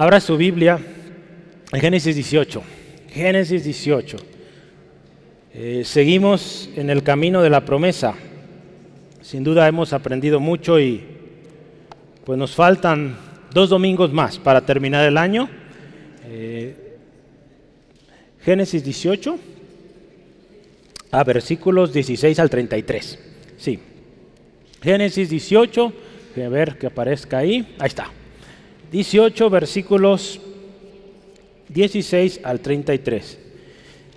Abra su Biblia en Génesis 18. Génesis 18. Eh, seguimos en el camino de la promesa. Sin duda hemos aprendido mucho y pues nos faltan dos domingos más para terminar el año. Eh, Génesis 18, a versículos 16 al 33. Sí. Génesis 18, a ver que aparezca ahí. Ahí está. 18 versículos 16 al 33.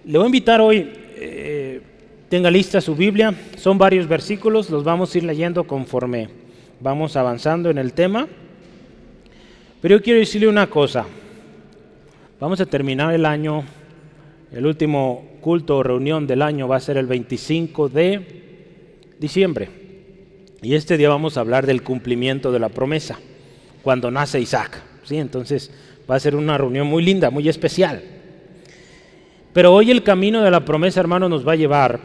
Le voy a invitar hoy, eh, tenga lista su Biblia, son varios versículos, los vamos a ir leyendo conforme vamos avanzando en el tema. Pero yo quiero decirle una cosa, vamos a terminar el año, el último culto o reunión del año va a ser el 25 de diciembre. Y este día vamos a hablar del cumplimiento de la promesa cuando nace Isaac. ¿sí? Entonces va a ser una reunión muy linda, muy especial. Pero hoy el camino de la promesa, hermano, nos va a llevar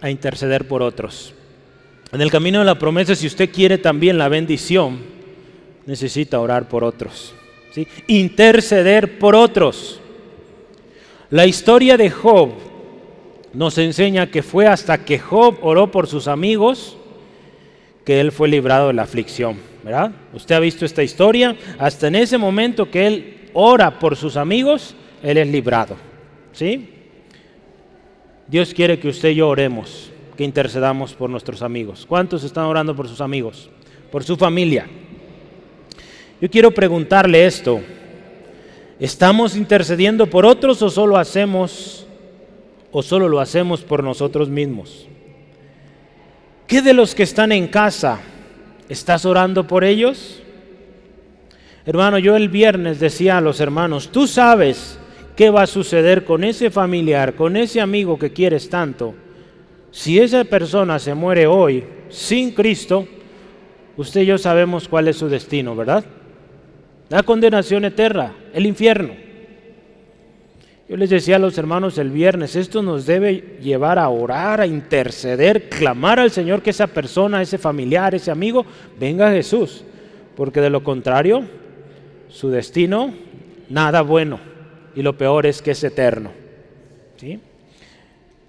a interceder por otros. En el camino de la promesa, si usted quiere también la bendición, necesita orar por otros. ¿sí? Interceder por otros. La historia de Job nos enseña que fue hasta que Job oró por sus amigos que él fue librado de la aflicción. ¿Verdad? Usted ha visto esta historia. Hasta en ese momento que él ora por sus amigos, él es librado. ¿Sí? Dios quiere que usted y yo oremos, que intercedamos por nuestros amigos. ¿Cuántos están orando por sus amigos? Por su familia. Yo quiero preguntarle esto. ¿Estamos intercediendo por otros o solo hacemos o solo lo hacemos por nosotros mismos? ¿Qué de los que están en casa ¿Estás orando por ellos? Hermano, yo el viernes decía a los hermanos, tú sabes qué va a suceder con ese familiar, con ese amigo que quieres tanto. Si esa persona se muere hoy sin Cristo, usted y yo sabemos cuál es su destino, ¿verdad? La condenación eterna, el infierno. Yo les decía a los hermanos el viernes, esto nos debe llevar a orar, a interceder, clamar al Señor que esa persona, ese familiar, ese amigo, venga a Jesús. Porque de lo contrario, su destino, nada bueno. Y lo peor es que es eterno. ¿Sí?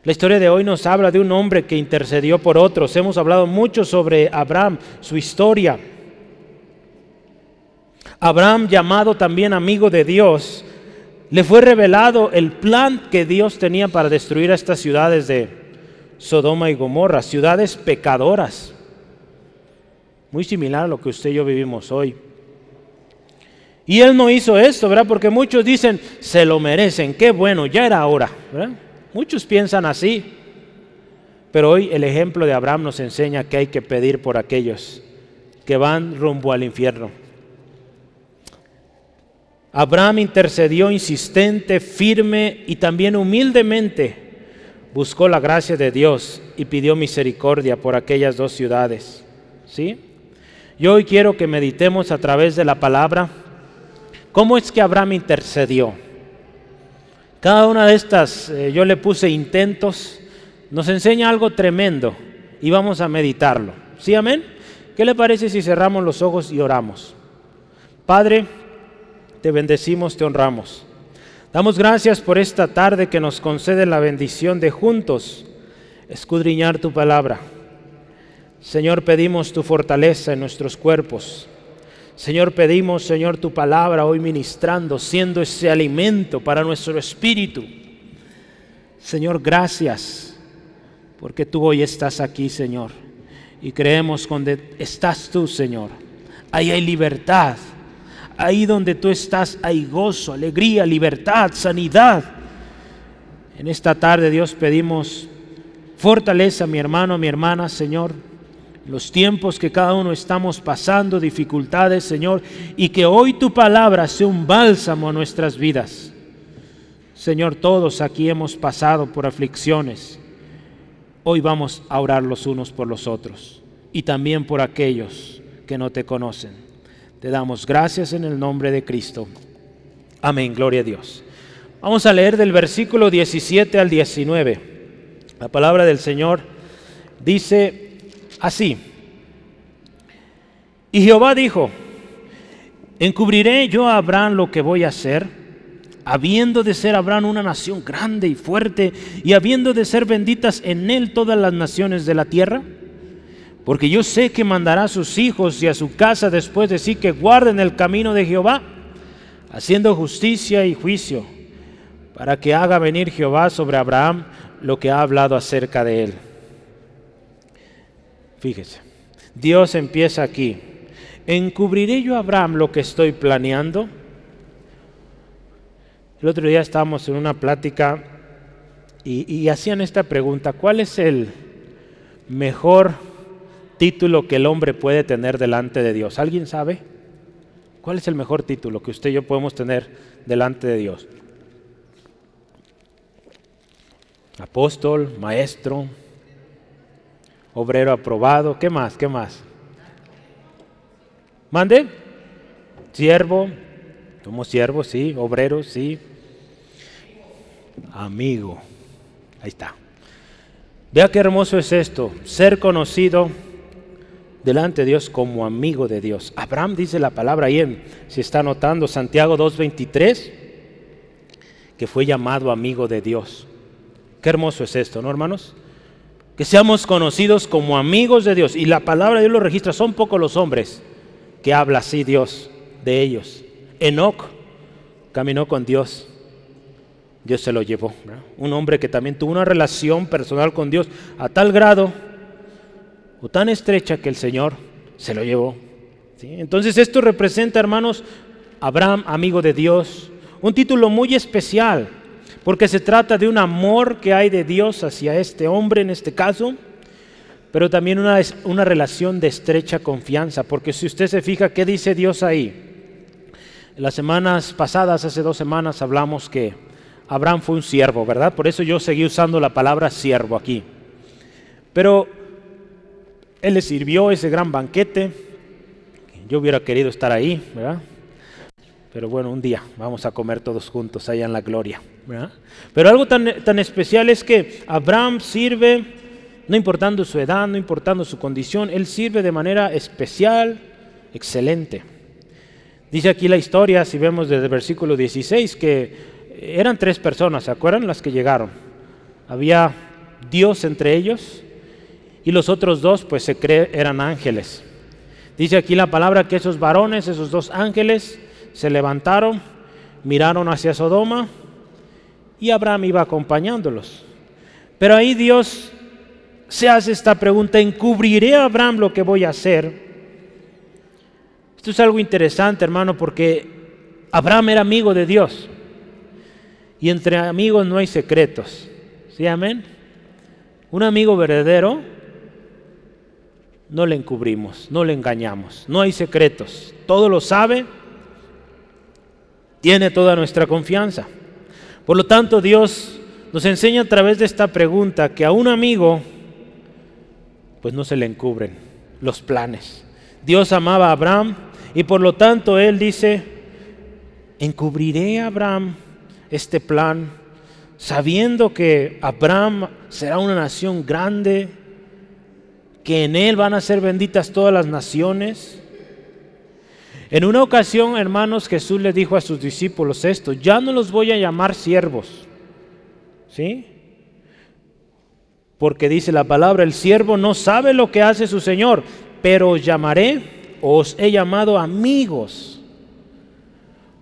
La historia de hoy nos habla de un hombre que intercedió por otros. Hemos hablado mucho sobre Abraham, su historia. Abraham, llamado también amigo de Dios, le fue revelado el plan que Dios tenía para destruir a estas ciudades de Sodoma y Gomorra, ciudades pecadoras. Muy similar a lo que usted y yo vivimos hoy. Y él no hizo esto, ¿verdad? Porque muchos dicen, se lo merecen, qué bueno, ya era hora. Muchos piensan así. Pero hoy el ejemplo de Abraham nos enseña que hay que pedir por aquellos que van rumbo al infierno. Abraham intercedió insistente, firme y también humildemente. Buscó la gracia de Dios y pidió misericordia por aquellas dos ciudades. ¿Sí? Yo hoy quiero que meditemos a través de la palabra cómo es que Abraham intercedió. Cada una de estas, eh, yo le puse intentos, nos enseña algo tremendo y vamos a meditarlo. ¿Sí, amén? ¿Qué le parece si cerramos los ojos y oramos? Padre, te bendecimos, te honramos. Damos gracias por esta tarde que nos concede la bendición de juntos escudriñar tu palabra. Señor, pedimos tu fortaleza en nuestros cuerpos. Señor, pedimos, Señor, tu palabra hoy ministrando, siendo ese alimento para nuestro espíritu. Señor, gracias, porque tú hoy estás aquí, Señor. Y creemos donde estás tú, Señor. Ahí hay libertad, Ahí donde tú estás hay gozo, alegría, libertad, sanidad. En esta tarde, Dios, pedimos fortaleza, mi hermano, mi hermana, Señor. Los tiempos que cada uno estamos pasando, dificultades, Señor, y que hoy tu palabra sea un bálsamo a nuestras vidas. Señor, todos aquí hemos pasado por aflicciones. Hoy vamos a orar los unos por los otros y también por aquellos que no te conocen. Te damos gracias en el nombre de Cristo. Amén, gloria a Dios. Vamos a leer del versículo 17 al 19. La palabra del Señor dice así. Y Jehová dijo, ¿Encubriré yo a Abraham lo que voy a hacer? Habiendo de ser Abraham una nación grande y fuerte, y habiendo de ser benditas en él todas las naciones de la tierra. Porque yo sé que mandará a sus hijos y a su casa después de sí que guarden el camino de Jehová, haciendo justicia y juicio, para que haga venir Jehová sobre Abraham lo que ha hablado acerca de él. Fíjese, Dios empieza aquí. ¿Encubriré yo a Abraham lo que estoy planeando? El otro día estábamos en una plática y, y hacían esta pregunta, ¿cuál es el mejor título que el hombre puede tener delante de Dios? ¿Alguien sabe? ¿Cuál es el mejor título que usted y yo podemos tener delante de Dios? Apóstol, maestro, obrero aprobado, ¿qué más? ¿Qué más? Mande, siervo, somos siervos, sí, obrero, sí, amigo, ahí está. Vea qué hermoso es esto, ser conocido delante de Dios como amigo de Dios. Abraham dice la palabra ahí en, si está anotando, Santiago 2.23, que fue llamado amigo de Dios. Qué hermoso es esto, ¿no, hermanos? Que seamos conocidos como amigos de Dios. Y la palabra de Dios lo registra, son pocos los hombres que habla así Dios de ellos. Enoch caminó con Dios. Dios se lo llevó. Un hombre que también tuvo una relación personal con Dios a tal grado o tan estrecha que el Señor se lo llevó. Entonces esto representa, hermanos, Abraham, amigo de Dios, un título muy especial porque se trata de un amor que hay de Dios hacia este hombre en este caso, pero también una, una relación de estrecha confianza, porque si usted se fija, ¿qué dice Dios ahí? Las semanas pasadas, hace dos semanas, hablamos que Abraham fue un siervo, ¿verdad? Por eso yo seguí usando la palabra siervo aquí. Pero él le sirvió ese gran banquete. Yo hubiera querido estar ahí, ¿verdad? Pero bueno, un día vamos a comer todos juntos allá en la gloria. Pero algo tan, tan especial es que Abraham sirve, no importando su edad, no importando su condición, él sirve de manera especial, excelente. Dice aquí la historia, si vemos desde versículo 16, que eran tres personas, ¿se acuerdan? Las que llegaron. Había Dios entre ellos y los otros dos, pues se cree, eran ángeles. Dice aquí la palabra que esos varones, esos dos ángeles, se levantaron, miraron hacia Sodoma y Abraham iba acompañándolos. Pero ahí Dios se hace esta pregunta, ¿encubriré a Abraham lo que voy a hacer? Esto es algo interesante, hermano, porque Abraham era amigo de Dios. Y entre amigos no hay secretos. ¿Sí, amén? Un amigo verdadero no le encubrimos, no le engañamos, no hay secretos. Todo lo sabe, tiene toda nuestra confianza. Por lo tanto, Dios nos enseña a través de esta pregunta que a un amigo, pues no se le encubren los planes. Dios amaba a Abraham y por lo tanto Él dice, encubriré a Abraham este plan, sabiendo que Abraham será una nación grande, que en Él van a ser benditas todas las naciones en una ocasión, hermanos, Jesús le dijo a sus discípulos esto, ya no los voy a llamar siervos, ¿sí? Porque dice la palabra, el siervo no sabe lo que hace su Señor, pero os llamaré, os he llamado amigos,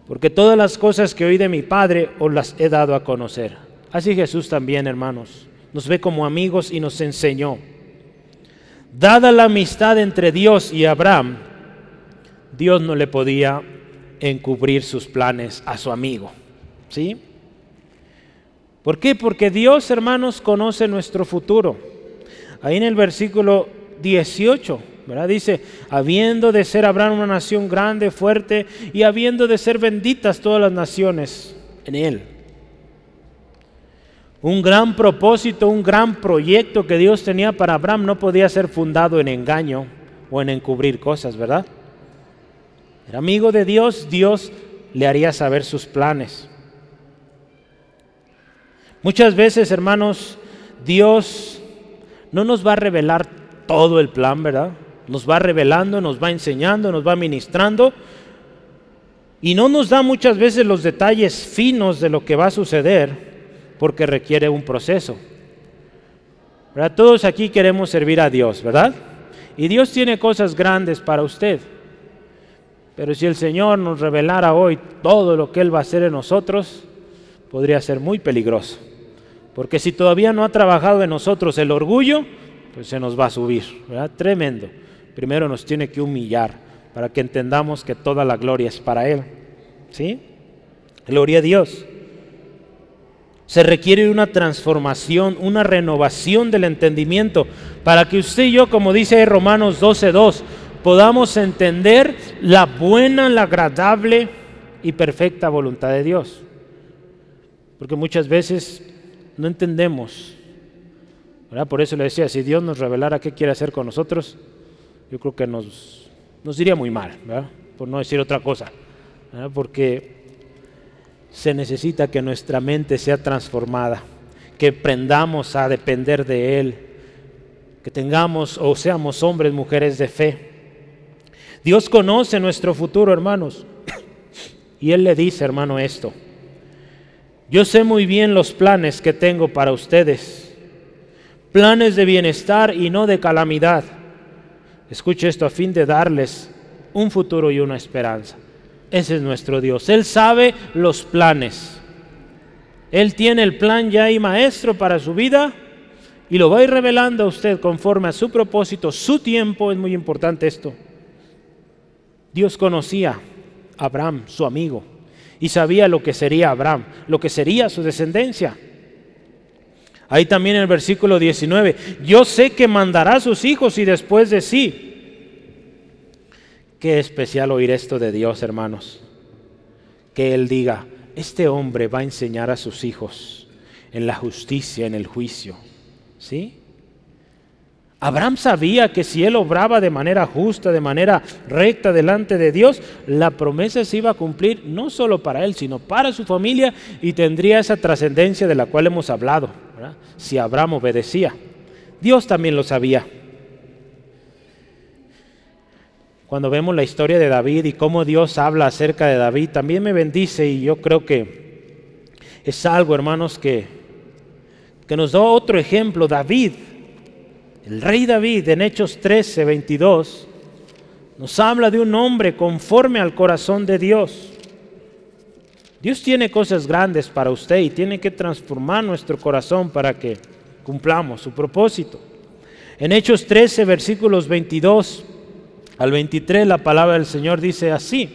porque todas las cosas que oí de mi Padre os las he dado a conocer. Así Jesús también, hermanos, nos ve como amigos y nos enseñó. Dada la amistad entre Dios y Abraham, Dios no le podía encubrir sus planes a su amigo. ¿Sí? ¿Por qué? Porque Dios, hermanos, conoce nuestro futuro. Ahí en el versículo 18, ¿verdad? Dice, habiendo de ser Abraham una nación grande, fuerte, y habiendo de ser benditas todas las naciones en él. Un gran propósito, un gran proyecto que Dios tenía para Abraham no podía ser fundado en engaño o en encubrir cosas, ¿verdad? Era amigo de Dios, Dios le haría saber sus planes. Muchas veces, hermanos, Dios no nos va a revelar todo el plan, ¿verdad? Nos va revelando, nos va enseñando, nos va ministrando, Y no nos da muchas veces los detalles finos de lo que va a suceder porque requiere un proceso. Todos aquí queremos servir a Dios, ¿verdad? Y Dios tiene cosas grandes para usted. Pero si el Señor nos revelara hoy todo lo que Él va a hacer en nosotros, podría ser muy peligroso. Porque si todavía no ha trabajado en nosotros el orgullo, pues se nos va a subir, ¿verdad? Tremendo. Primero nos tiene que humillar para que entendamos que toda la gloria es para Él. ¿Sí? Gloria a Dios. Se requiere una transformación, una renovación del entendimiento para que usted y yo, como dice Romanos 12.2, podamos entender la buena, la agradable y perfecta voluntad de Dios. Porque muchas veces no entendemos. Por eso le decía, si Dios nos revelara qué quiere hacer con nosotros, yo creo que nos, nos iría muy mal, por no decir otra cosa. Porque se necesita que nuestra mente sea transformada, que aprendamos a depender de Él, que tengamos o seamos hombres, mujeres de fe. Dios conoce nuestro futuro, hermanos. Y Él le dice, hermano, esto. Yo sé muy bien los planes que tengo para ustedes. Planes de bienestar y no de calamidad. Escuche esto a fin de darles un futuro y una esperanza. Ese es nuestro Dios. Él sabe los planes. Él tiene el plan ya y maestro para su vida y lo va a ir revelando a usted conforme a su propósito, su tiempo. Es muy importante esto. Dios conocía a Abraham, su amigo, y sabía lo que sería Abraham, lo que sería su descendencia. Ahí también en el versículo 19, yo sé que mandará a sus hijos y después de sí. Qué especial oír esto de Dios, hermanos. Que Él diga, este hombre va a enseñar a sus hijos en la justicia, en el juicio. ¿Sí? Abraham sabía que si él obraba de manera justa, de manera recta delante de Dios, la promesa se iba a cumplir no solo para él, sino para su familia y tendría esa trascendencia de la cual hemos hablado, si Abraham obedecía. Dios también lo sabía. Cuando vemos la historia de David y cómo Dios habla acerca de David, también me bendice y yo creo que es algo, hermanos, que, que nos da otro ejemplo. David el rey David en Hechos 13, 22 nos habla de un hombre conforme al corazón de Dios. Dios tiene cosas grandes para usted y tiene que transformar nuestro corazón para que cumplamos su propósito. En Hechos 13, versículos 22 al 23, la palabra del Señor dice así,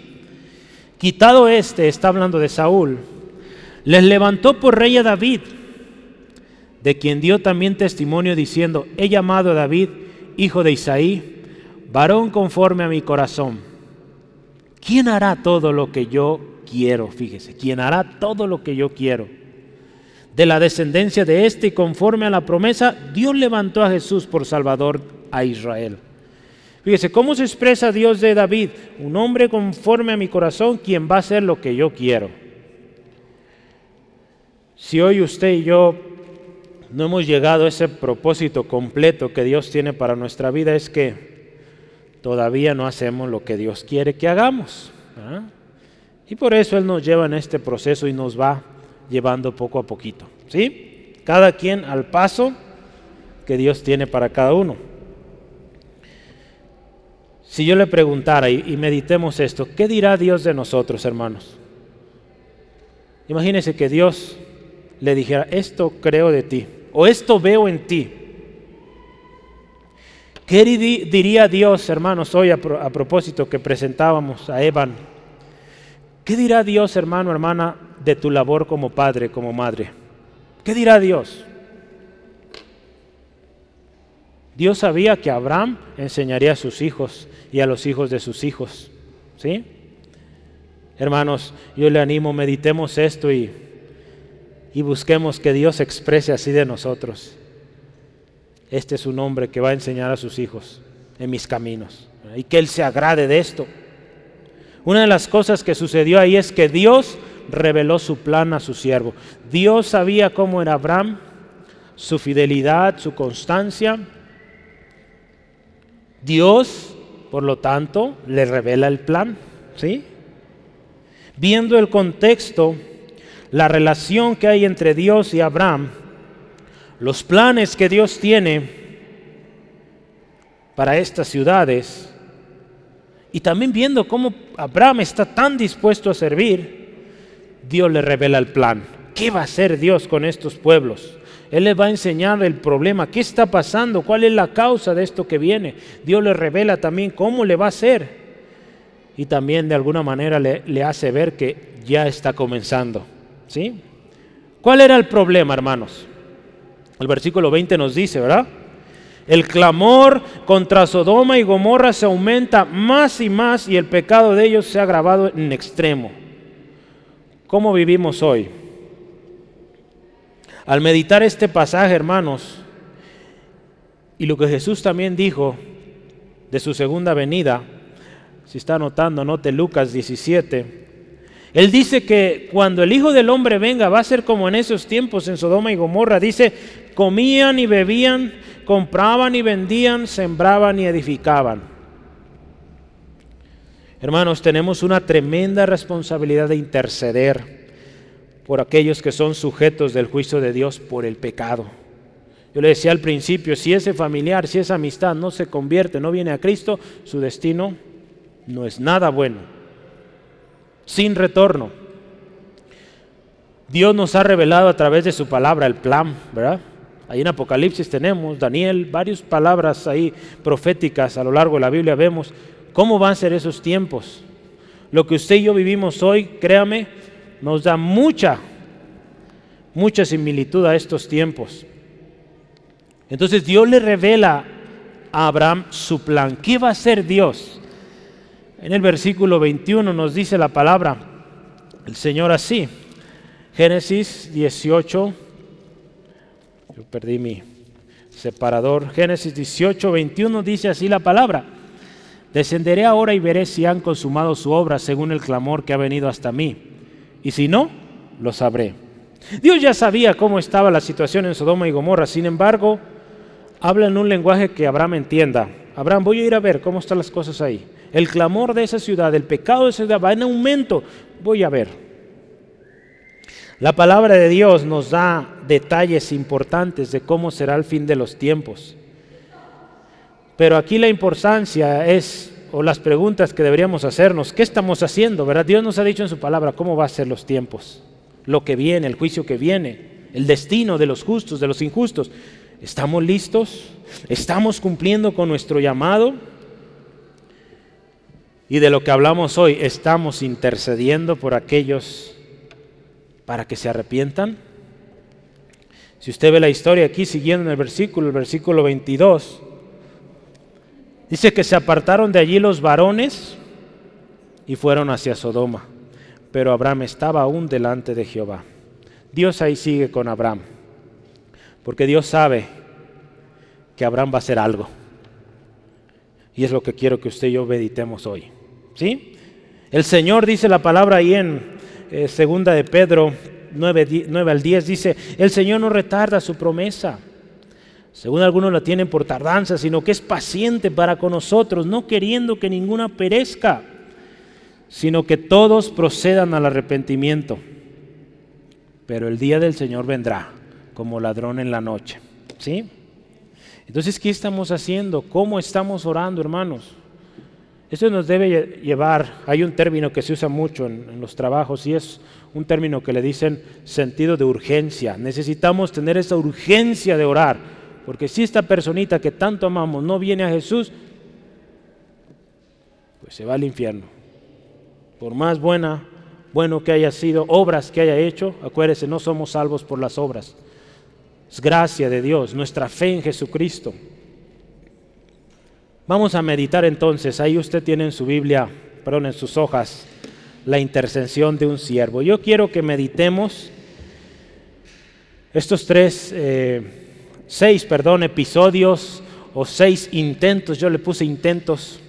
quitado este, está hablando de Saúl, les levantó por rey a David de quien dio también testimonio diciendo, he llamado a David, hijo de Isaí, varón conforme a mi corazón. ¿Quién hará todo lo que yo quiero? Fíjese, ¿quién hará todo lo que yo quiero? De la descendencia de este y conforme a la promesa, Dios levantó a Jesús por Salvador a Israel. Fíjese, ¿cómo se expresa Dios de David? Un hombre conforme a mi corazón, quien va a hacer lo que yo quiero. Si hoy usted y yo no hemos llegado a ese propósito completo que Dios tiene para nuestra vida es que todavía no hacemos lo que Dios quiere que hagamos. Y por eso Él nos lleva en este proceso y nos va llevando poco a poquito. ¿Sí? Cada quien al paso que Dios tiene para cada uno. Si yo le preguntara y, meditemos esto, ¿qué dirá Dios de nosotros, hermanos? Imagínense que Dios le dijera, esto creo de ti, o esto veo en ti. ¿Qué diría Dios, hermanos, hoy a, propósito que presentábamos a Evan? ¿Qué dirá Dios, hermano, hermana, de tu labor como padre, como madre? ¿Qué dirá Dios? Dios sabía que Abraham enseñaría a sus hijos y a los hijos de sus hijos. ¿Sí? Hermanos, yo le animo, meditemos esto y y busquemos que Dios exprese así de nosotros. Este es un hombre que va a enseñar a sus hijos en mis caminos y que Él se agrade de esto. Una de las cosas que sucedió ahí es que Dios reveló su plan a su siervo. Dios sabía cómo era Abraham, su fidelidad, su constancia. Dios, por lo tanto, le revela el plan, ¿sí? Viendo el contexto, la relación que hay entre Dios y Abraham, los planes que Dios tiene para estas ciudades, y también viendo cómo Abraham está tan dispuesto a servir, Dios le revela el plan. ¿Qué va a hacer Dios con estos pueblos? Él les va a enseñar el problema, qué está pasando, cuál es la causa de esto que viene. Dios le revela también cómo le va a hacer. Y también de alguna manera le, le hace ver que ya está comenzando. ¿sí? ¿Cuál era el problema, hermanos? El versículo 20 nos dice, ¿verdad? El clamor contra Sodoma y Gomorra se aumenta más y más y el pecado de ellos se ha agravado en extremo. ¿Cómo vivimos hoy? Al meditar este pasaje, hermanos, y lo que Jesús también dijo de su segunda venida, si está anotando, note Lucas 17, él dice que cuando el Hijo del Hombre venga va a ser como en esos tiempos en Sodoma y Gomorra. Dice, comían y bebían, compraban y vendían, sembraban y edificaban. Hermanos, tenemos una tremenda responsabilidad de interceder por aquellos que son sujetos del juicio de Dios por el pecado. Yo le decía al principio, si ese familiar, si esa amistad no se convierte, no viene a Cristo, su destino no es nada bueno, sin retorno. Dios nos ha revelado a través de su palabra el plan, ¿verdad? Ahí en Apocalipsis tenemos, Daniel, varias palabras ahí proféticas a lo largo de la Biblia vemos cómo van a ser esos tiempos. Lo que usted y yo vivimos hoy, créame, nos da mucha, mucha similitud a estos tiempos. Entonces Dios le revela a Abraham su plan. ¿Qué va a hacer Dios? En el versículo 21 nos dice la palabra, el Señor así, Génesis 18, yo perdí mi separador, Génesis 18, 21 dice así la palabra, descenderé ahora y veré si han consumado su obra según el clamor que ha venido hasta mí y si no, lo sabré. Dios ya sabía cómo estaba la situación en Sodoma y Gomorra, sin embargo, habla en un lenguaje que Abraham entienda. Abraham, voy a ir a ver cómo están las cosas ahí. El clamor de esa ciudad, el pecado de esa ciudad va en aumento. Voy a ver. La palabra de Dios nos da detalles importantes de cómo será el fin de los tiempos. Pero aquí la importancia es o las preguntas que deberíamos hacernos, ¿qué estamos haciendo? ¿Verdad? Dios nos ha dicho en su palabra cómo va a ser los tiempos, lo que viene, el juicio que viene, el destino de los justos, de los injustos. ¿Estamos listos? ¿Estamos cumpliendo con nuestro llamado? Y de lo que hablamos hoy, ¿estamos intercediendo por aquellos para que se arrepientan? Si usted ve la historia aquí siguiendo en el versículo, el versículo 22, Dice que se apartaron de allí los varones y fueron hacia Sodoma. Pero Abraham estaba aún delante de Jehová. Dios ahí sigue con Abraham. Porque Dios sabe que Abraham va a hacer algo. Y es lo que quiero que usted y yo meditemos hoy. ¿Sí? El Señor dice la palabra ahí en eh, segunda de Pedro 9, 9 al 10 dice, el Señor no retarda su promesa según algunos la tienen por tardanza, sino que es paciente para con nosotros, no queriendo que ninguna perezca, sino que todos procedan al arrepentimiento. Pero el día del Señor vendrá como ladrón en la noche. ¿Sí? Entonces, ¿qué estamos haciendo? ¿Cómo estamos orando, hermanos? Eso nos debe llevar, hay un término que se usa mucho en, en, los trabajos y es un término que le dicen sentido de urgencia. Necesitamos tener esa urgencia de orar porque si esta personita que tanto amamos no viene a Jesús, pues se va al infierno. Por más buena, bueno que haya sido, obras que haya hecho, acuérdese, no somos salvos por las obras. Es gracia de Dios, nuestra fe en Jesucristo. Vamos a meditar entonces, ahí usted tiene en su Biblia, perdón, en sus hojas, la intercesión de un siervo. Yo quiero que meditemos estos tres... Eh, seis, perdón, episodios o seis intentos, yo le puse intentos.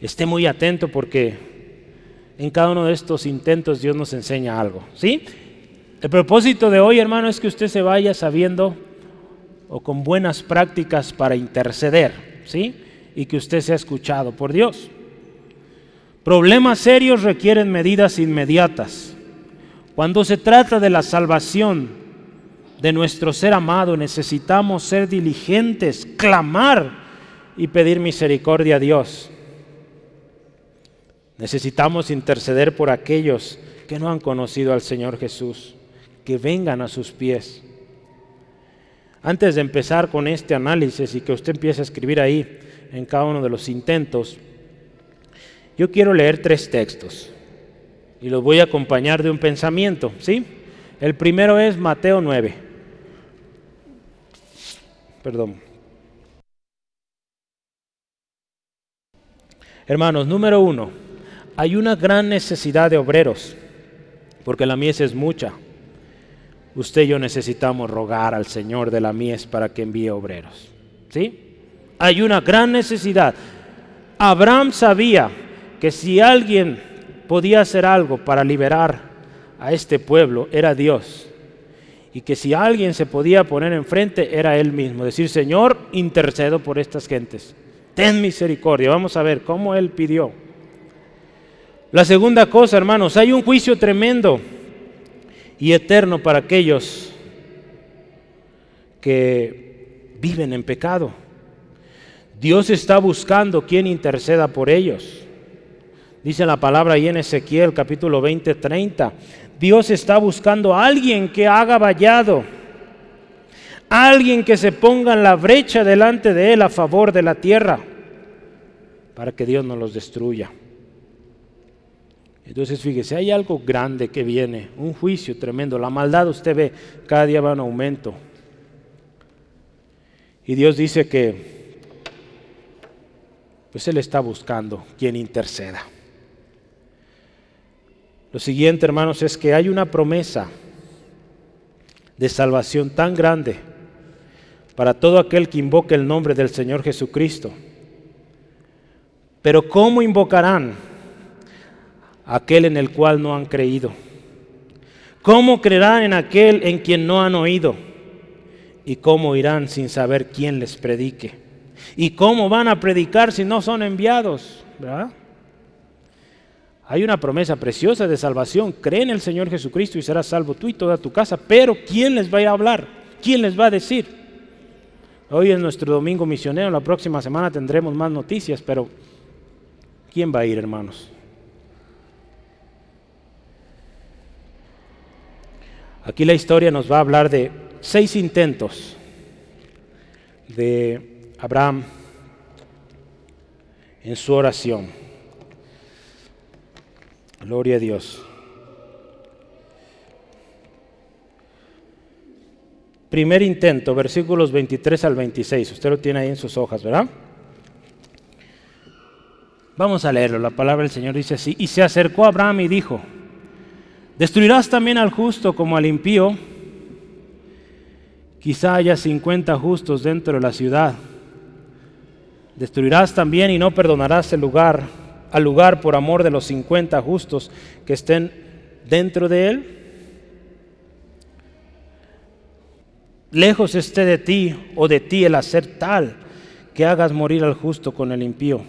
Esté muy atento porque en cada uno de estos intentos Dios nos enseña algo, ¿sí? El propósito de hoy, hermano, es que usted se vaya sabiendo o con buenas prácticas para interceder, ¿sí? Y que usted sea escuchado por Dios. Problemas serios requieren medidas inmediatas. Cuando se trata de la salvación de nuestro ser amado, necesitamos ser diligentes, clamar y pedir misericordia a Dios. Necesitamos interceder por aquellos que no han conocido al Señor Jesús, que vengan a sus pies. Antes de empezar con este análisis y que usted empiece a escribir ahí en cada uno de los intentos, yo quiero leer tres textos y los voy a acompañar de un pensamiento, ¿sí? El primero es Mateo 9. Perdón. Hermanos, número uno, hay una gran necesidad de obreros, porque la mies es mucha. Usted y yo necesitamos rogar al Señor de la mies para que envíe obreros. ¿Sí? Hay una gran necesidad. Abraham sabía que si alguien podía hacer algo para liberar a este pueblo, era Dios. Y que si alguien se podía poner enfrente, era Él mismo. Decir, Señor, intercedo por estas gentes. Ten misericordia. Vamos a ver cómo Él pidió. La segunda cosa, hermanos, hay un juicio tremendo y eterno para aquellos que viven en pecado. Dios está buscando quien interceda por ellos. Dice la palabra ahí en Ezequiel capítulo 20, 30. Dios está buscando a alguien que haga vallado, alguien que se ponga en la brecha delante de él a favor de la tierra, para que Dios no los destruya. Entonces fíjese, hay algo grande que viene, un juicio tremendo. La maldad usted ve, cada día va en aumento. Y Dios dice que, pues Él está buscando quien interceda. Lo siguiente, hermanos, es que hay una promesa de salvación tan grande para todo aquel que invoque el nombre del Señor Jesucristo. Pero ¿cómo invocarán? aquel en el cual no han creído? ¿Cómo creerán en aquel en quien no han oído? ¿Y cómo irán sin saber quién les predique? ¿Y cómo van a predicar si no son enviados? Hay una promesa preciosa de salvación. Cree en el Señor Jesucristo y serás salvo tú y toda tu casa. Pero ¿quién les va a hablar? ¿Quién les va a decir? Hoy es nuestro domingo misionero. La próxima semana tendremos más noticias. Pero ¿quién va a ir, hermanos? Aquí la historia nos va a hablar de seis intentos de Abraham en su oración. Gloria a Dios. Primer intento, versículos 23 al 26. Usted lo tiene ahí en sus hojas, ¿verdad? Vamos a leerlo. La palabra del Señor dice así. Y se acercó a Abraham y dijo, Destruirás también al justo como al impío. Quizá haya 50 justos dentro de la ciudad. Destruirás también y no perdonarás el lugar, al lugar por amor de los 50 justos que estén dentro de él. Lejos esté de ti o de ti el hacer tal que hagas morir al justo con el impío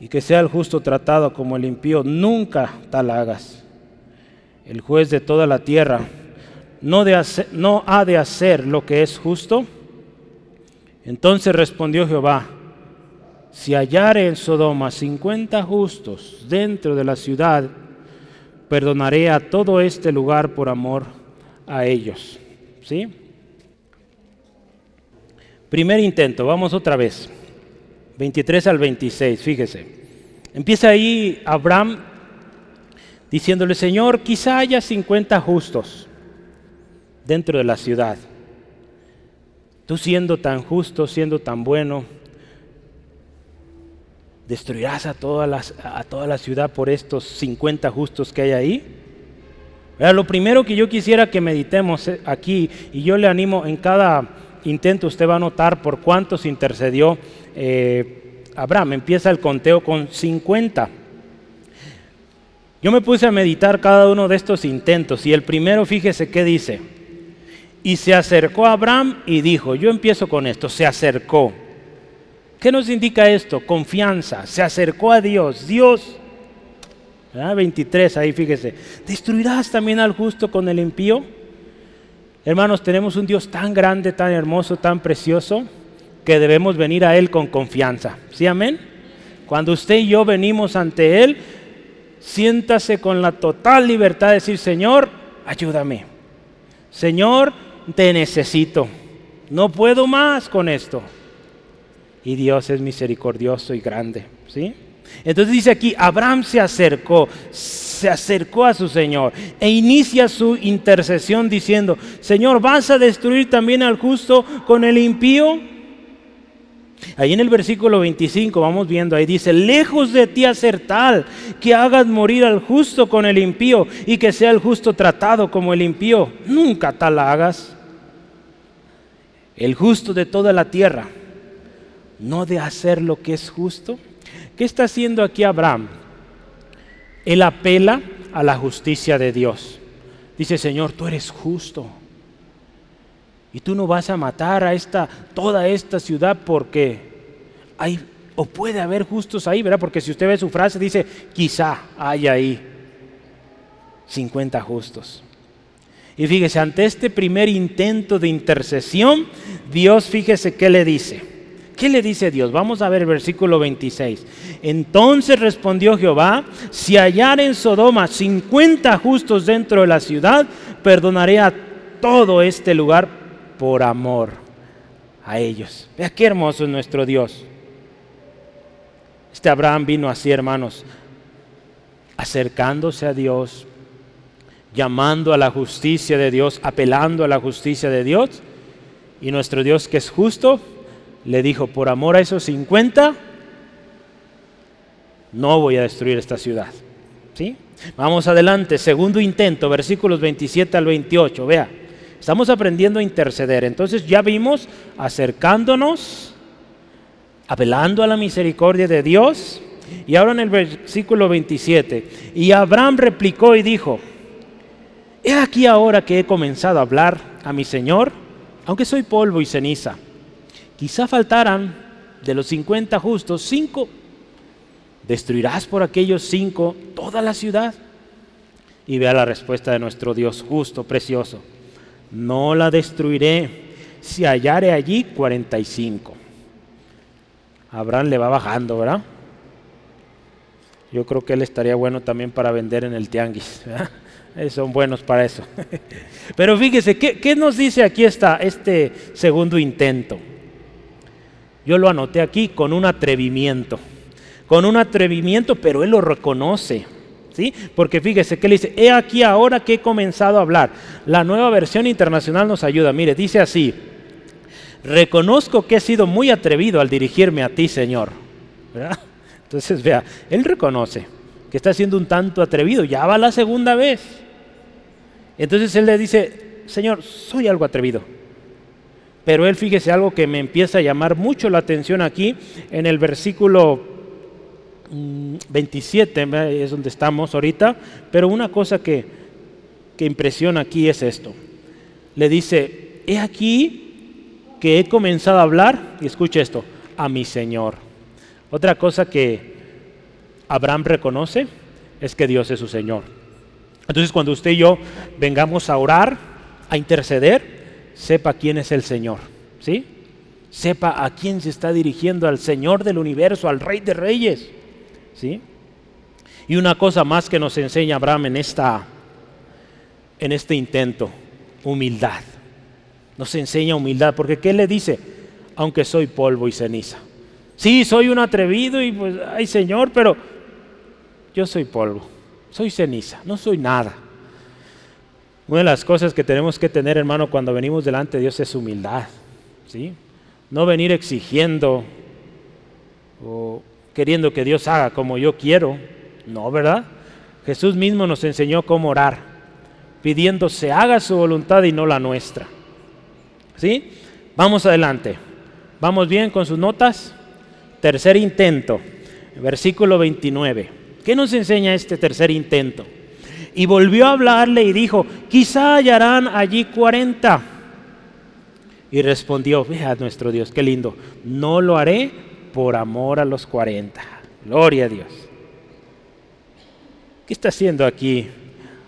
y que sea el justo tratado como el impío. Nunca tal hagas el juez de toda la tierra, no, no ha de hacer lo que es justo? Entonces respondió Jehová, si hallare en Sodoma cincuenta justos dentro de la ciudad, perdonaré a todo este lugar por amor a ellos. ¿Sí? Primer intento, vamos otra vez. 23 al 26, fíjese. Empieza ahí Abraham diciéndole, Señor, quizá haya 50 justos dentro de la ciudad. Tú siendo tan justo, siendo tan bueno, ¿destruirás a toda, a toda la ciudad por estos 50 justos que hay ahí? lo primero que yo quisiera que meditemos eh, aquí, y yo le animo en cada intento, usted va a notar por cuántos intercedió eh, Abraham. Empieza el conteo con 50. Yo me puse a meditar cada uno de estos intentos y el primero, fíjese qué dice. Y se acercó a Abraham y dijo, yo empiezo con esto, se acercó. ¿Qué nos indica esto? Confianza, se acercó a Dios. Dios, 23, ahí fíjese. ¿Destruirás también al justo con el impío? Hermanos, tenemos un Dios tan grande, tan hermoso, tan precioso, que debemos venir a Él con confianza. ¿Sí, amén? Cuando usted y yo venimos ante Él, siéntase con la total libertad de decir, Señor, ayúdame. Señor, te necesito. No puedo más con esto. Y Dios es misericordioso y grande. ¿Sí? Entonces dice aquí, Abraham se acercó, se acercó a su Señor e inicia su intercesión diciendo, Señor, ¿vas a destruir también al justo con el impío? Ahí en el versículo 25 vamos viendo, ahí dice, lejos de ti hacer tal, que hagas morir al justo con el impío y que sea el justo tratado como el impío. Nunca tal hagas. El justo de toda la tierra, no de hacer lo que es justo. ¿Qué está haciendo aquí Abraham? Él apela a la justicia de Dios. Dice, Señor, tú eres justo. Y tú no vas a matar a esta, toda esta ciudad porque hay, o puede haber justos ahí, ¿verdad? Porque si usted ve su frase, dice, quizá hay ahí 50 justos. Y fíjese, ante este primer intento de intercesión, Dios, fíjese qué le dice. ¿Qué le dice Dios? Vamos a ver el versículo 26. Entonces respondió Jehová, si hallar en Sodoma 50 justos dentro de la ciudad, perdonaré a todo este lugar por amor a ellos. Vea qué hermoso es nuestro Dios. Este Abraham vino así, hermanos, acercándose a Dios, llamando a la justicia de Dios, apelando a la justicia de Dios. Y nuestro Dios que es justo, le dijo, por amor a esos 50, no voy a destruir esta ciudad. ¿Sí? Vamos adelante, segundo intento, versículos 27 al 28, vea. Estamos aprendiendo a interceder. Entonces ya vimos acercándonos, apelando a la misericordia de Dios. Y ahora en el versículo 27, y Abraham replicó y dijo, he aquí ahora que he comenzado a hablar a mi Señor, aunque soy polvo y ceniza. Quizá faltaran de los 50 justos cinco. ¿Destruirás por aquellos cinco toda la ciudad? Y vea la respuesta de nuestro Dios justo, precioso no la destruiré si hallare allí 45. Abraham le va bajando, ¿verdad? Yo creo que él estaría bueno también para vender en el tianguis. Son buenos para eso. Pero fíjese, ¿qué, nos dice aquí esta, este segundo intento? Yo lo anoté aquí con un atrevimiento. Con un atrevimiento, pero él lo reconoce. ¿Sí? Porque fíjese que le dice, he aquí ahora que he comenzado a hablar. La nueva versión internacional nos ayuda. Mire, dice así, reconozco que he sido muy atrevido al dirigirme a ti, Señor. Entonces, vea, él reconoce que está siendo un tanto atrevido, ya va la segunda vez. Entonces él le dice, Señor, soy algo atrevido. Pero él fíjese algo que me empieza a llamar mucho la atención aquí en el versículo 27 mm, es donde estamos ahorita, pero una cosa que, que impresiona aquí es esto. Le dice, he aquí que he comenzado a hablar, y escuche esto, a mi Señor. Otra cosa que Abraham reconoce es que Dios es su Señor. Entonces cuando usted y yo vengamos a orar, a interceder, sepa quién es el Señor. ¿Sí? Sepa a quién se está dirigiendo, al Señor del universo, al Rey de Reyes. ¿Sí? Y una cosa más que nos enseña Abraham en, esta, en este intento, humildad. Nos enseña humildad, porque ¿qué le dice? Aunque soy polvo y ceniza. Sí, soy un atrevido y pues, ay Señor, pero yo soy polvo, soy ceniza, no soy nada. Una de las cosas que tenemos que tener, hermano, cuando venimos delante de Dios es humildad. ¿sí? No venir exigiendo o queriendo que Dios haga como yo quiero. No, ¿verdad? Jesús mismo nos enseñó cómo orar, pidiendo se haga su voluntad y no la nuestra. ¿Sí? Vamos adelante. ¿Vamos bien con sus notas? Tercer intento, versículo 29. ¿Qué nos enseña este tercer intento? Y volvió a hablarle y dijo, quizá hallarán allí 40. Y respondió, vea nuestro Dios, qué lindo, no lo haré por amor a los 40. Gloria a Dios. ¿Qué está haciendo aquí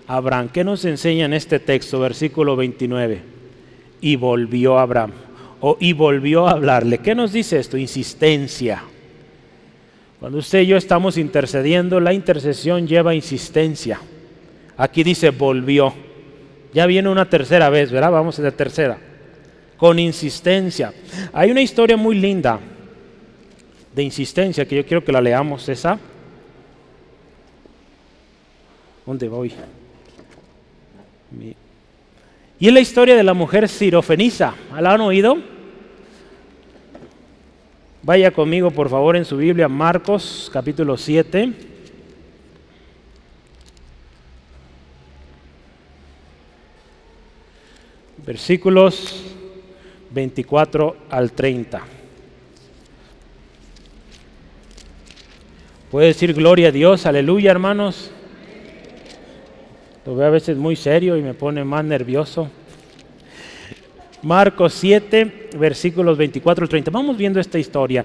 Abraham? ¿Qué nos enseña en este texto, versículo 29? Y volvió Abraham, o y volvió a hablarle. ¿Qué nos dice esto? Insistencia. Cuando usted y yo estamos intercediendo, la intercesión lleva insistencia. Aquí dice volvió. Ya viene una tercera vez, ¿verdad? Vamos a la tercera. Con insistencia. Hay una historia muy linda de insistencia que yo quiero que la leamos, esa. ¿Dónde voy? Y es la historia de la mujer sirofenisa. ¿La han oído? Vaya conmigo, por favor, en su Biblia, Marcos capítulo 7. Versículos 24 al 30. Puede decir gloria a Dios, aleluya hermanos. Lo veo a veces muy serio y me pone más nervioso. Marcos 7, versículos 24 al 30. Vamos viendo esta historia.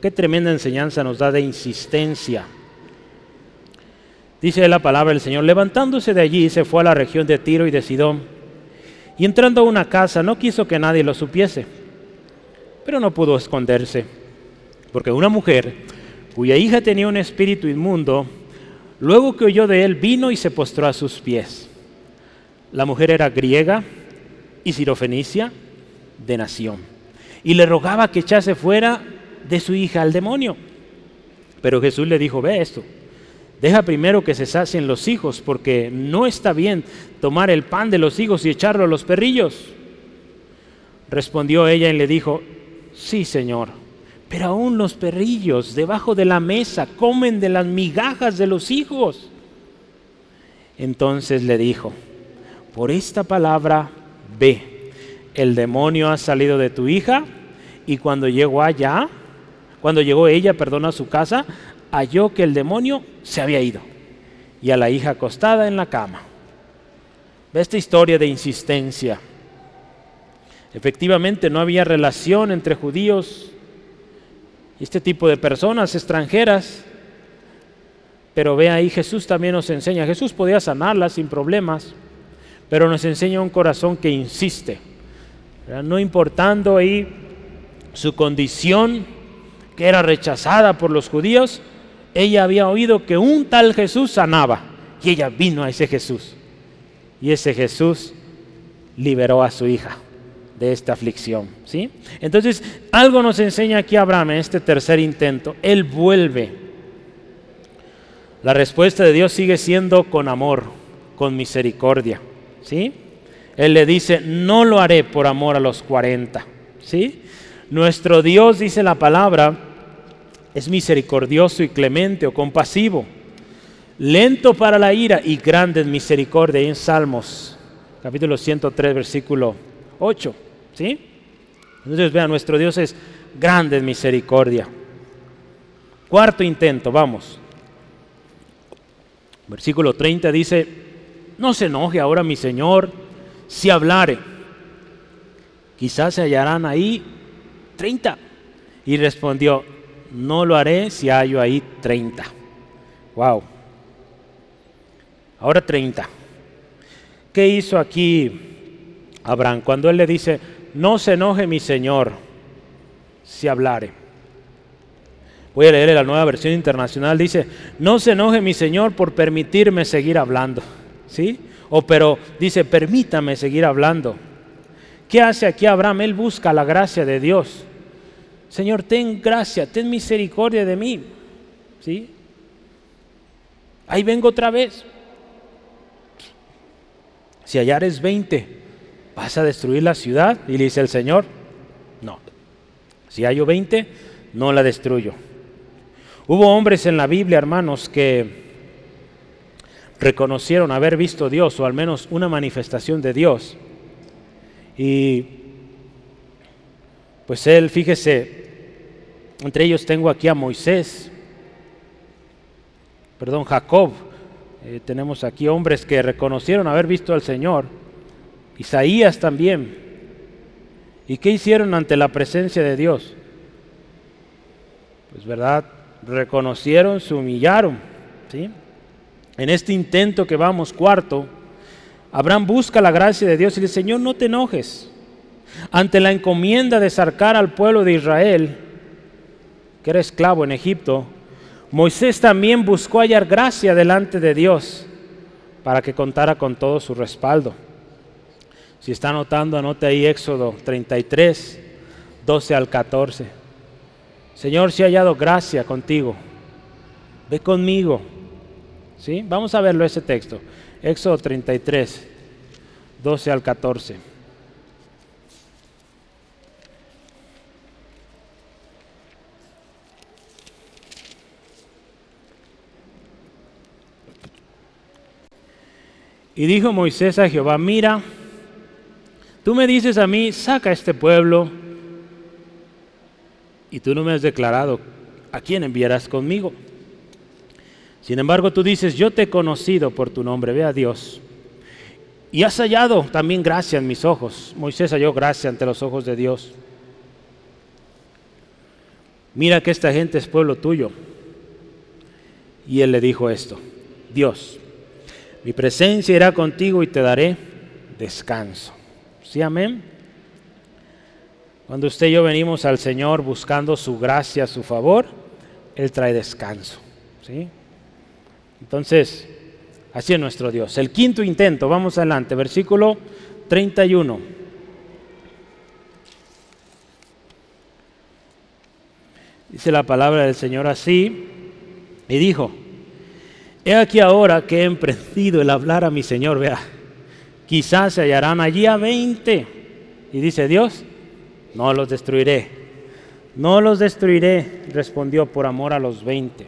Qué tremenda enseñanza nos da de insistencia. Dice la palabra del Señor, levantándose de allí se fue a la región de Tiro y de Sidón. Y entrando a una casa no quiso que nadie lo supiese, pero no pudo esconderse, porque una mujer cuya hija tenía un espíritu inmundo, luego que oyó de él, vino y se postró a sus pies. La mujer era griega y sirofenicia de nación, y le rogaba que echase fuera de su hija al demonio. Pero Jesús le dijo, ve esto, deja primero que se sacien los hijos, porque no está bien tomar el pan de los hijos y echarlo a los perrillos. Respondió ella y le dijo, sí, Señor pero aún los perrillos debajo de la mesa comen de las migajas de los hijos. Entonces le dijo, por esta palabra ve, el demonio ha salido de tu hija y cuando llegó allá, cuando llegó ella, perdón, a su casa, halló que el demonio se había ido y a la hija acostada en la cama. Ve esta historia de insistencia. Efectivamente no había relación entre judíos este tipo de personas extranjeras. Pero ve ahí, Jesús también nos enseña. Jesús podía sanarlas sin problemas, pero nos enseña un corazón que insiste. No importando ahí su condición, que era rechazada por los judíos, ella había oído que un tal Jesús sanaba. Y ella vino a ese Jesús. Y ese Jesús liberó a su hija de esta aflicción. ¿sí? Entonces, algo nos enseña aquí Abraham en este tercer intento. Él vuelve. La respuesta de Dios sigue siendo con amor, con misericordia. ¿sí? Él le dice, no lo haré por amor a los 40. ¿sí? Nuestro Dios, dice la palabra, es misericordioso y clemente o compasivo, lento para la ira y grande en misericordia. en Salmos, capítulo 103, versículo 8. ¿Sí? Entonces vean, nuestro Dios es grande en misericordia. Cuarto intento, vamos. Versículo 30 dice, no se enoje ahora mi Señor si hablare. Quizás se hallarán ahí 30. Y respondió, no lo haré si hallo ahí 30. Wow. Ahora 30. ¿Qué hizo aquí Abraham cuando él le dice, no se enoje mi Señor si hablare. Voy a leer la nueva versión internacional. Dice, no se enoje mi Señor por permitirme seguir hablando. ¿Sí? O pero dice, permítame seguir hablando. ¿Qué hace aquí Abraham? Él busca la gracia de Dios. Señor, ten gracia, ten misericordia de mí. ¿Sí? Ahí vengo otra vez. Si hallares 20, ¿vas a destruir la ciudad? Y le dice el Señor, no. Si hay 20, no la destruyo. Hubo hombres en la Biblia, hermanos, que reconocieron haber visto Dios, o al menos una manifestación de Dios. Y pues él, fíjese, entre ellos tengo aquí a Moisés, perdón, Jacob. Eh, tenemos aquí hombres que reconocieron haber visto al Señor Isaías también. ¿Y qué hicieron ante la presencia de Dios? Pues verdad, reconocieron, se humillaron. ¿sí? En este intento que vamos cuarto, Abraham busca la gracia de Dios y dice, Señor, no te enojes. Ante la encomienda de sacar al pueblo de Israel, que era esclavo en Egipto, Moisés también buscó hallar gracia delante de Dios para que contara con todo su respaldo. Si está anotando, anote ahí Éxodo 33, 12 al 14. Señor, si he hallado gracia contigo, ve conmigo. ¿Sí? Vamos a verlo ese texto. Éxodo 33, 12 al 14. Y dijo Moisés a Jehová, mira, tú me dices a mí, saca este pueblo, y tú no me has declarado a quién enviarás conmigo. Sin embargo, tú dices, yo te he conocido por tu nombre, ve a Dios. Y has hallado también gracia en mis ojos. Moisés halló gracia ante los ojos de Dios. Mira que esta gente es pueblo tuyo. Y él le dijo esto, Dios, mi presencia irá contigo y te daré descanso. ¿Sí, amén? Cuando usted y yo venimos al Señor buscando su gracia, su favor, Él trae descanso. ¿sí? Entonces, así es nuestro Dios. El quinto intento, vamos adelante, versículo 31. Dice la palabra del Señor así, y dijo, He aquí ahora que he emprendido el hablar a mi Señor, vea, quizás se hallarán allí a 20. Y dice Dios, no los destruiré, no los destruiré, respondió por amor a los 20.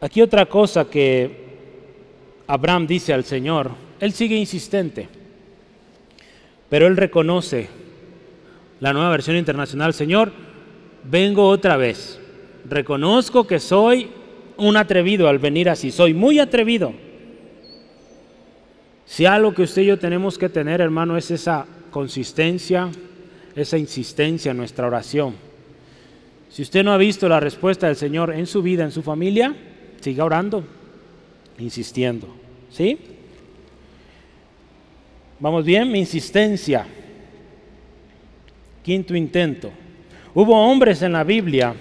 Aquí otra cosa que Abraham dice al Señor, él sigue insistente, pero él reconoce la nueva versión internacional, Señor, vengo otra vez, reconozco que soy un atrevido al venir así, soy muy atrevido. Si algo que usted y yo tenemos que tener, hermano, es esa consistencia, esa insistencia en nuestra oración. Si usted no ha visto la respuesta del Señor en su vida, en su familia, siga orando, insistiendo. ¿Sí? ¿Vamos bien? Mi insistencia. Quinto intento. Hubo hombres en la Biblia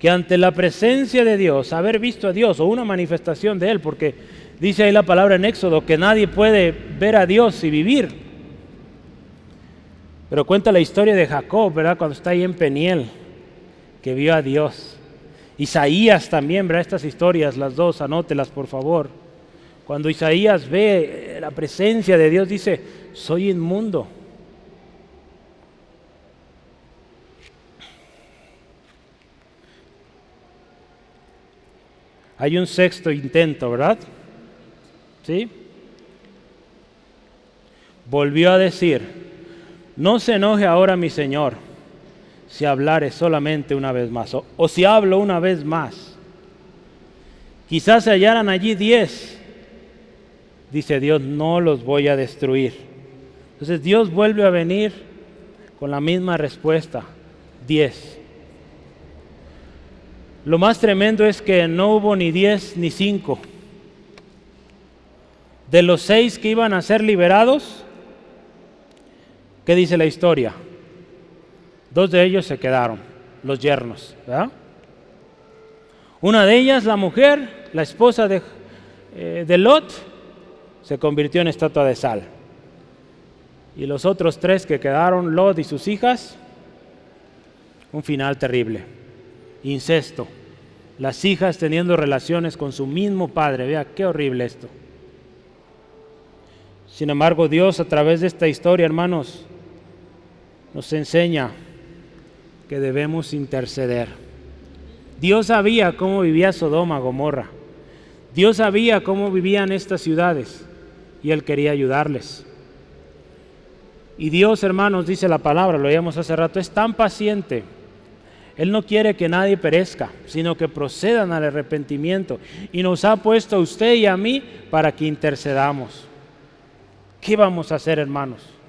que ante la presencia de Dios, haber visto a Dios o una manifestación de Él, porque dice ahí la palabra en Éxodo que nadie puede ver a Dios y vivir. Pero cuenta la historia de Jacob, ¿verdad? Cuando está ahí en Peniel, que vio a Dios. Isaías también, ¿verdad? Estas historias, las dos, anótelas por favor. Cuando Isaías ve la presencia de Dios, dice, soy inmundo Hay un sexto intento, ¿verdad? ¿Sí? Volvió a decir, no se enoje ahora mi Señor si hablare solamente una vez más, o, o si hablo una vez más. Quizás se hallaran allí diez. Dice Dios, no los voy a destruir. Entonces Dios vuelve a venir con la misma respuesta, diez. Lo más tremendo es que no hubo ni diez ni cinco. De los seis que iban a ser liberados, ¿qué dice la historia? Dos de ellos se quedaron, los yernos. Una de ellas, la mujer, la esposa de, eh, de Lot, se convirtió en estatua de sal. Y los otros tres que quedaron, Lot y sus hijas, un final terrible incesto, las hijas teniendo relaciones con su mismo padre. Vea, qué horrible esto. Sin embargo, Dios a través de esta historia, hermanos, nos enseña que debemos interceder. Dios sabía cómo vivía Sodoma, Gomorra. Dios sabía cómo vivían estas ciudades y Él quería ayudarles. Y Dios, hermanos, dice la palabra, lo oíamos hace rato, es tan paciente él no quiere que nadie perezca, sino que procedan al arrepentimiento. Y nos ha puesto a usted y a mí para que intercedamos. ¿Qué vamos a hacer, hermanos?